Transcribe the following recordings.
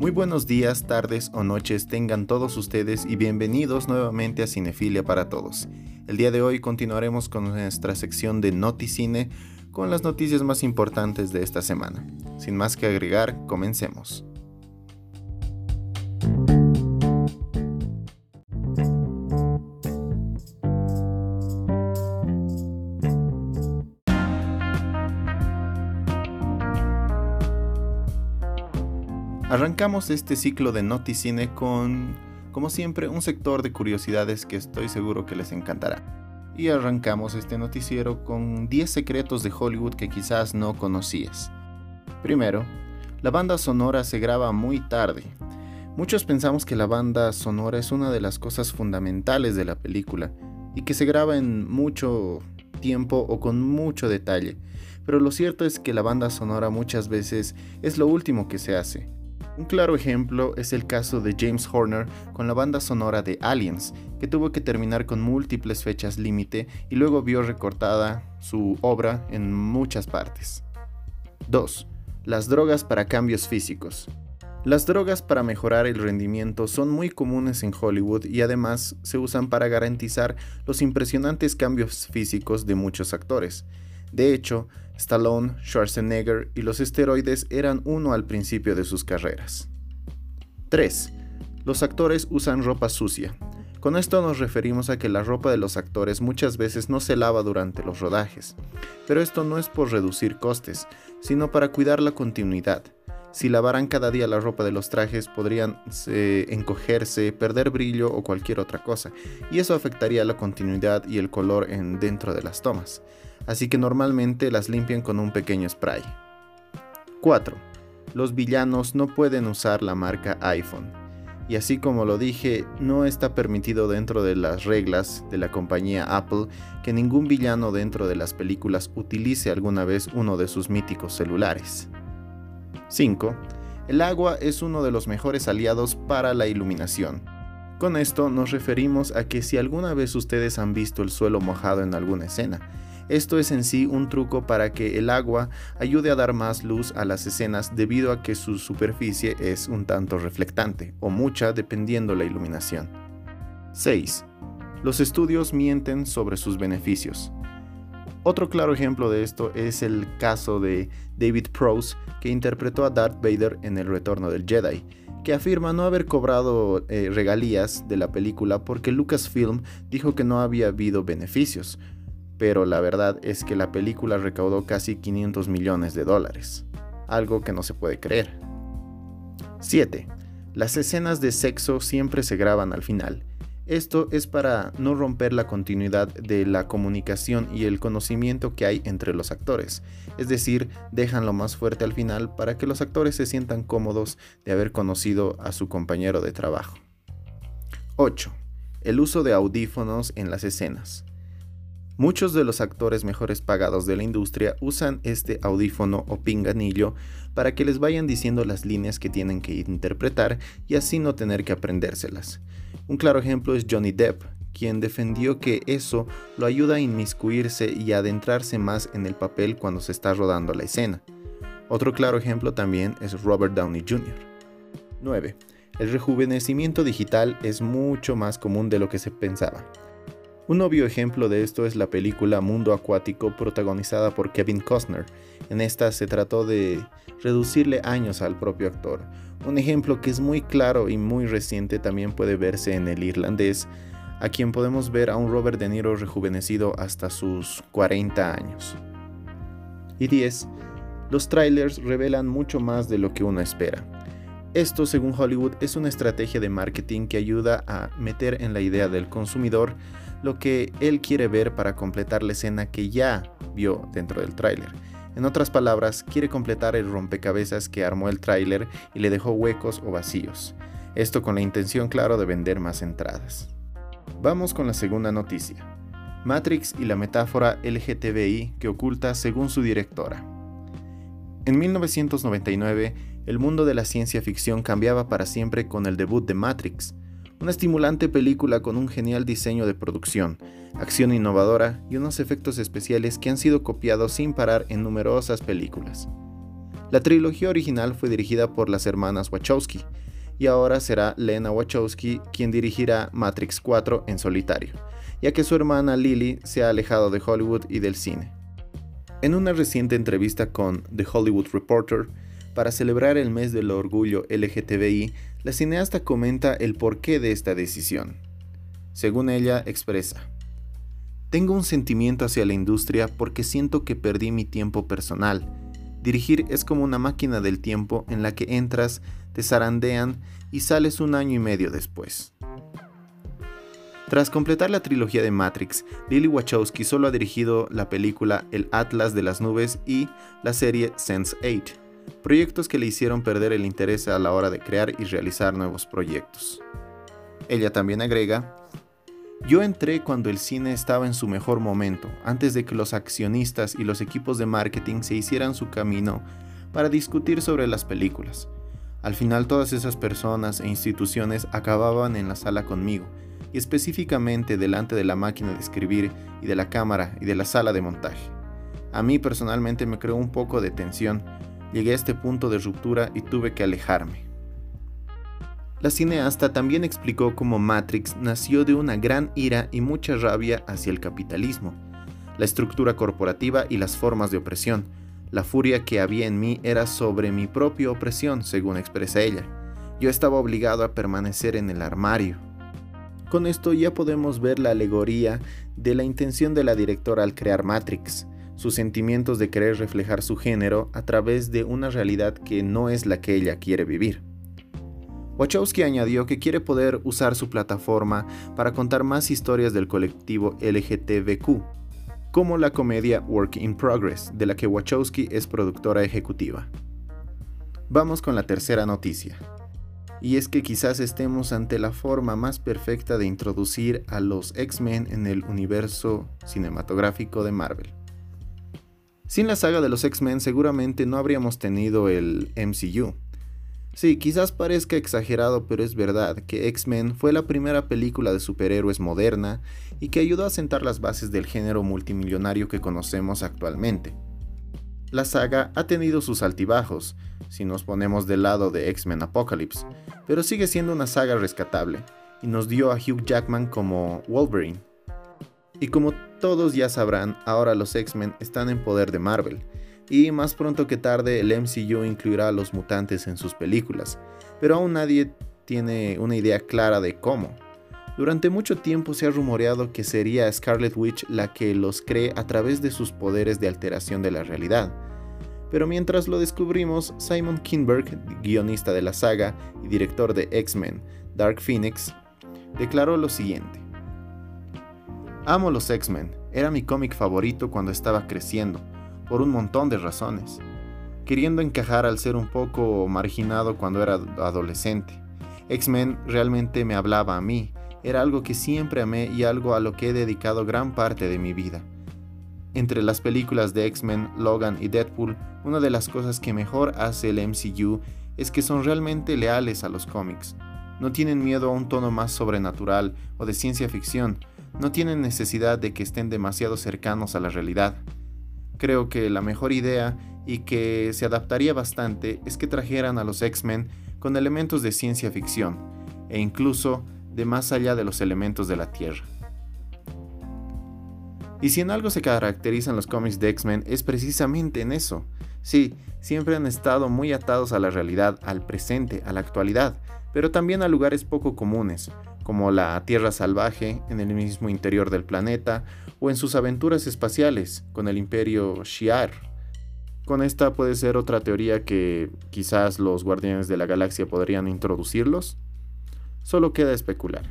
Muy buenos días, tardes o noches tengan todos ustedes y bienvenidos nuevamente a Cinefilia para Todos. El día de hoy continuaremos con nuestra sección de Noticine con las noticias más importantes de esta semana. Sin más que agregar, comencemos. Arrancamos este ciclo de Noticine con, como siempre, un sector de curiosidades que estoy seguro que les encantará. Y arrancamos este noticiero con 10 secretos de Hollywood que quizás no conocías. Primero, la banda sonora se graba muy tarde. Muchos pensamos que la banda sonora es una de las cosas fundamentales de la película y que se graba en mucho tiempo o con mucho detalle, pero lo cierto es que la banda sonora muchas veces es lo último que se hace. Un claro ejemplo es el caso de James Horner con la banda sonora de Aliens, que tuvo que terminar con múltiples fechas límite y luego vio recortada su obra en muchas partes. 2. Las drogas para cambios físicos. Las drogas para mejorar el rendimiento son muy comunes en Hollywood y además se usan para garantizar los impresionantes cambios físicos de muchos actores. De hecho, Stallone, Schwarzenegger y los esteroides eran uno al principio de sus carreras. 3. Los actores usan ropa sucia. Con esto nos referimos a que la ropa de los actores muchas veces no se lava durante los rodajes, pero esto no es por reducir costes, sino para cuidar la continuidad. Si lavaran cada día la ropa de los trajes podrían eh, encogerse, perder brillo o cualquier otra cosa, y eso afectaría la continuidad y el color en, dentro de las tomas así que normalmente las limpian con un pequeño spray. 4. Los villanos no pueden usar la marca iPhone. Y así como lo dije, no está permitido dentro de las reglas de la compañía Apple que ningún villano dentro de las películas utilice alguna vez uno de sus míticos celulares. 5. El agua es uno de los mejores aliados para la iluminación. Con esto nos referimos a que si alguna vez ustedes han visto el suelo mojado en alguna escena, esto es en sí un truco para que el agua ayude a dar más luz a las escenas debido a que su superficie es un tanto reflectante, o mucha dependiendo la iluminación. 6. Los estudios mienten sobre sus beneficios. Otro claro ejemplo de esto es el caso de David Prowse, que interpretó a Darth Vader en El Retorno del Jedi, que afirma no haber cobrado eh, regalías de la película porque Lucasfilm dijo que no había habido beneficios, pero la verdad es que la película recaudó casi 500 millones de dólares, algo que no se puede creer. 7. Las escenas de sexo siempre se graban al final. Esto es para no romper la continuidad de la comunicación y el conocimiento que hay entre los actores, es decir, dejan lo más fuerte al final para que los actores se sientan cómodos de haber conocido a su compañero de trabajo. 8. El uso de audífonos en las escenas. Muchos de los actores mejores pagados de la industria usan este audífono o pinganillo para que les vayan diciendo las líneas que tienen que interpretar y así no tener que aprendérselas. Un claro ejemplo es Johnny Depp, quien defendió que eso lo ayuda a inmiscuirse y adentrarse más en el papel cuando se está rodando la escena. Otro claro ejemplo también es Robert Downey Jr. 9. El rejuvenecimiento digital es mucho más común de lo que se pensaba. Un obvio ejemplo de esto es la película Mundo Acuático protagonizada por Kevin Costner. En esta se trató de reducirle años al propio actor. Un ejemplo que es muy claro y muy reciente también puede verse en El Irlandés, a quien podemos ver a un Robert De Niro rejuvenecido hasta sus 40 años. Y 10. Los trailers revelan mucho más de lo que uno espera. Esto, según Hollywood, es una estrategia de marketing que ayuda a meter en la idea del consumidor lo que él quiere ver para completar la escena que ya vio dentro del tráiler. En otras palabras, quiere completar el rompecabezas que armó el tráiler y le dejó huecos o vacíos. Esto con la intención claro de vender más entradas. Vamos con la segunda noticia. Matrix y la metáfora LGTBI que oculta según su directora. En 1999, el mundo de la ciencia ficción cambiaba para siempre con el debut de Matrix, una estimulante película con un genial diseño de producción, acción innovadora y unos efectos especiales que han sido copiados sin parar en numerosas películas. La trilogía original fue dirigida por las hermanas Wachowski, y ahora será Lena Wachowski quien dirigirá Matrix 4 en solitario, ya que su hermana Lily se ha alejado de Hollywood y del cine. En una reciente entrevista con The Hollywood Reporter, para celebrar el mes del orgullo LGTBI, la cineasta comenta el porqué de esta decisión. Según ella, expresa, Tengo un sentimiento hacia la industria porque siento que perdí mi tiempo personal. Dirigir es como una máquina del tiempo en la que entras, te zarandean y sales un año y medio después. Tras completar la trilogía de Matrix, Lily Wachowski solo ha dirigido la película El Atlas de las Nubes y la serie Sense8, proyectos que le hicieron perder el interés a la hora de crear y realizar nuevos proyectos. Ella también agrega, yo entré cuando el cine estaba en su mejor momento, antes de que los accionistas y los equipos de marketing se hicieran su camino para discutir sobre las películas. Al final todas esas personas e instituciones acababan en la sala conmigo, y específicamente delante de la máquina de escribir y de la cámara y de la sala de montaje. A mí personalmente me creó un poco de tensión, llegué a este punto de ruptura y tuve que alejarme. La cineasta también explicó cómo Matrix nació de una gran ira y mucha rabia hacia el capitalismo, la estructura corporativa y las formas de opresión. La furia que había en mí era sobre mi propia opresión, según expresa ella. Yo estaba obligado a permanecer en el armario, con esto ya podemos ver la alegoría de la intención de la directora al crear Matrix, sus sentimientos de querer reflejar su género a través de una realidad que no es la que ella quiere vivir. Wachowski añadió que quiere poder usar su plataforma para contar más historias del colectivo LGTBQ, como la comedia Work in Progress, de la que Wachowski es productora ejecutiva. Vamos con la tercera noticia y es que quizás estemos ante la forma más perfecta de introducir a los X-Men en el universo cinematográfico de Marvel. Sin la saga de los X-Men seguramente no habríamos tenido el MCU. Sí, quizás parezca exagerado, pero es verdad que X-Men fue la primera película de superhéroes moderna y que ayudó a sentar las bases del género multimillonario que conocemos actualmente. La saga ha tenido sus altibajos, si nos ponemos del lado de X-Men Apocalypse, pero sigue siendo una saga rescatable, y nos dio a Hugh Jackman como Wolverine. Y como todos ya sabrán, ahora los X-Men están en poder de Marvel, y más pronto que tarde el MCU incluirá a los mutantes en sus películas, pero aún nadie tiene una idea clara de cómo. Durante mucho tiempo se ha rumoreado que sería Scarlet Witch la que los cree a través de sus poderes de alteración de la realidad. Pero mientras lo descubrimos, Simon Kinberg, guionista de la saga y director de X-Men Dark Phoenix, declaró lo siguiente. Amo los X-Men, era mi cómic favorito cuando estaba creciendo, por un montón de razones. Queriendo encajar al ser un poco marginado cuando era adolescente. X-Men realmente me hablaba a mí, era algo que siempre amé y algo a lo que he dedicado gran parte de mi vida. Entre las películas de X-Men, Logan y Deadpool, una de las cosas que mejor hace el MCU es que son realmente leales a los cómics. No tienen miedo a un tono más sobrenatural o de ciencia ficción, no tienen necesidad de que estén demasiado cercanos a la realidad. Creo que la mejor idea y que se adaptaría bastante es que trajeran a los X-Men con elementos de ciencia ficción e incluso de más allá de los elementos de la Tierra. Y si en algo se caracterizan los cómics de X-Men es precisamente en eso. Sí, siempre han estado muy atados a la realidad, al presente, a la actualidad, pero también a lugares poco comunes, como la Tierra salvaje, en el mismo interior del planeta, o en sus aventuras espaciales con el imperio Shi'ar. Con esta puede ser otra teoría que quizás los Guardianes de la Galaxia podrían introducirlos. Solo queda especular.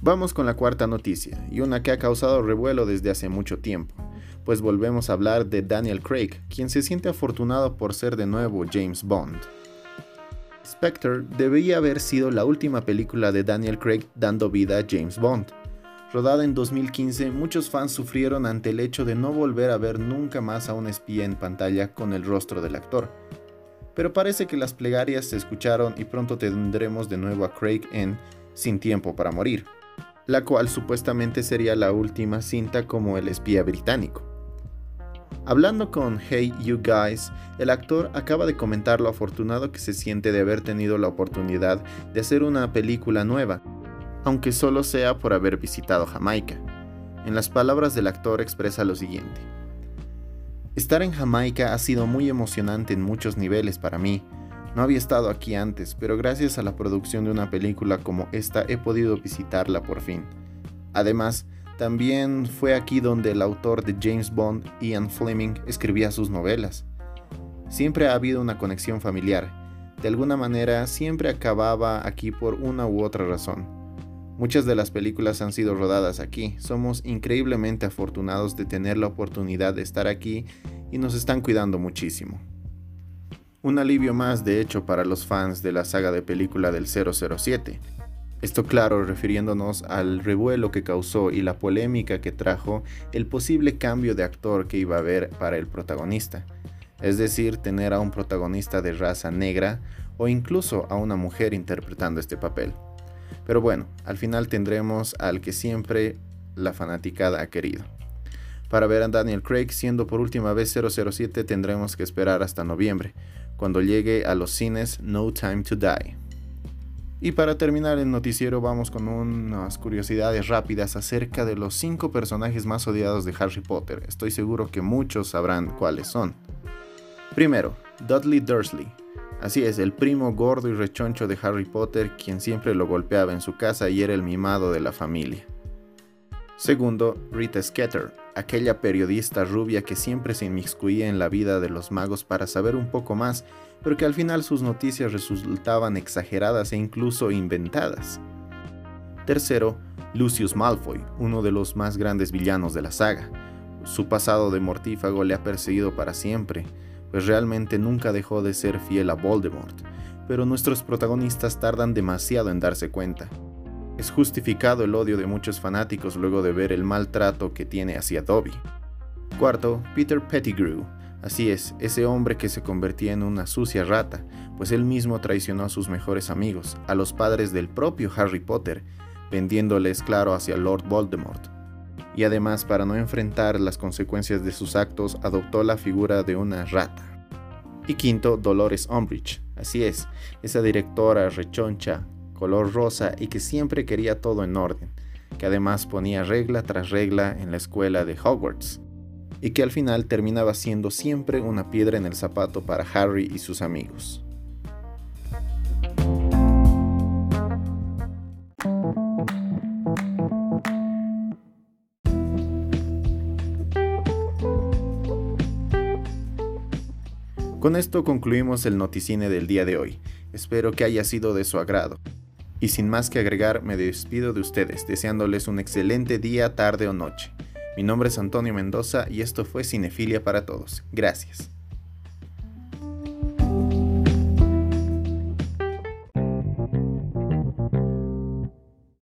Vamos con la cuarta noticia, y una que ha causado revuelo desde hace mucho tiempo, pues volvemos a hablar de Daniel Craig, quien se siente afortunado por ser de nuevo James Bond. Spectre debía haber sido la última película de Daniel Craig dando vida a James Bond. Rodada en 2015, muchos fans sufrieron ante el hecho de no volver a ver nunca más a un espía en pantalla con el rostro del actor. Pero parece que las plegarias se escucharon y pronto tendremos de nuevo a Craig en Sin tiempo para morir, la cual supuestamente sería la última cinta como el espía británico. Hablando con Hey You Guys, el actor acaba de comentar lo afortunado que se siente de haber tenido la oportunidad de hacer una película nueva, aunque solo sea por haber visitado Jamaica. En las palabras del actor expresa lo siguiente. Estar en Jamaica ha sido muy emocionante en muchos niveles para mí. No había estado aquí antes, pero gracias a la producción de una película como esta he podido visitarla por fin. Además, también fue aquí donde el autor de James Bond, Ian Fleming, escribía sus novelas. Siempre ha habido una conexión familiar. De alguna manera siempre acababa aquí por una u otra razón. Muchas de las películas han sido rodadas aquí. Somos increíblemente afortunados de tener la oportunidad de estar aquí y nos están cuidando muchísimo. Un alivio más de hecho para los fans de la saga de película del 007, esto claro refiriéndonos al revuelo que causó y la polémica que trajo el posible cambio de actor que iba a haber para el protagonista, es decir, tener a un protagonista de raza negra o incluso a una mujer interpretando este papel. Pero bueno, al final tendremos al que siempre la fanaticada ha querido. Para ver a Daniel Craig siendo por última vez 007 tendremos que esperar hasta noviembre, cuando llegue a los cines No Time to Die. Y para terminar el noticiero vamos con unas curiosidades rápidas acerca de los 5 personajes más odiados de Harry Potter. Estoy seguro que muchos sabrán cuáles son. Primero, Dudley Dursley. Así es, el primo gordo y rechoncho de Harry Potter, quien siempre lo golpeaba en su casa y era el mimado de la familia. Segundo, Rita Skeeter, aquella periodista rubia que siempre se inmiscuía en la vida de los magos para saber un poco más pero que al final sus noticias resultaban exageradas e incluso inventadas. Tercero, Lucius Malfoy, uno de los más grandes villanos de la saga. Su pasado de mortífago le ha perseguido para siempre, pues realmente nunca dejó de ser fiel a Voldemort, pero nuestros protagonistas tardan demasiado en darse cuenta. Es justificado el odio de muchos fanáticos luego de ver el maltrato que tiene hacia Dobby. Cuarto, Peter Pettigrew, Así es, ese hombre que se convertía en una sucia rata, pues él mismo traicionó a sus mejores amigos, a los padres del propio Harry Potter, vendiéndoles claro hacia Lord Voldemort. Y además, para no enfrentar las consecuencias de sus actos, adoptó la figura de una rata. Y quinto, Dolores Umbridge. Así es, esa directora rechoncha, color rosa y que siempre quería todo en orden, que además ponía regla tras regla en la escuela de Hogwarts y que al final terminaba siendo siempre una piedra en el zapato para Harry y sus amigos. Con esto concluimos el noticine del día de hoy. Espero que haya sido de su agrado. Y sin más que agregar, me despido de ustedes, deseándoles un excelente día, tarde o noche. Mi nombre es Antonio Mendoza y esto fue Cinefilia para Todos. Gracias.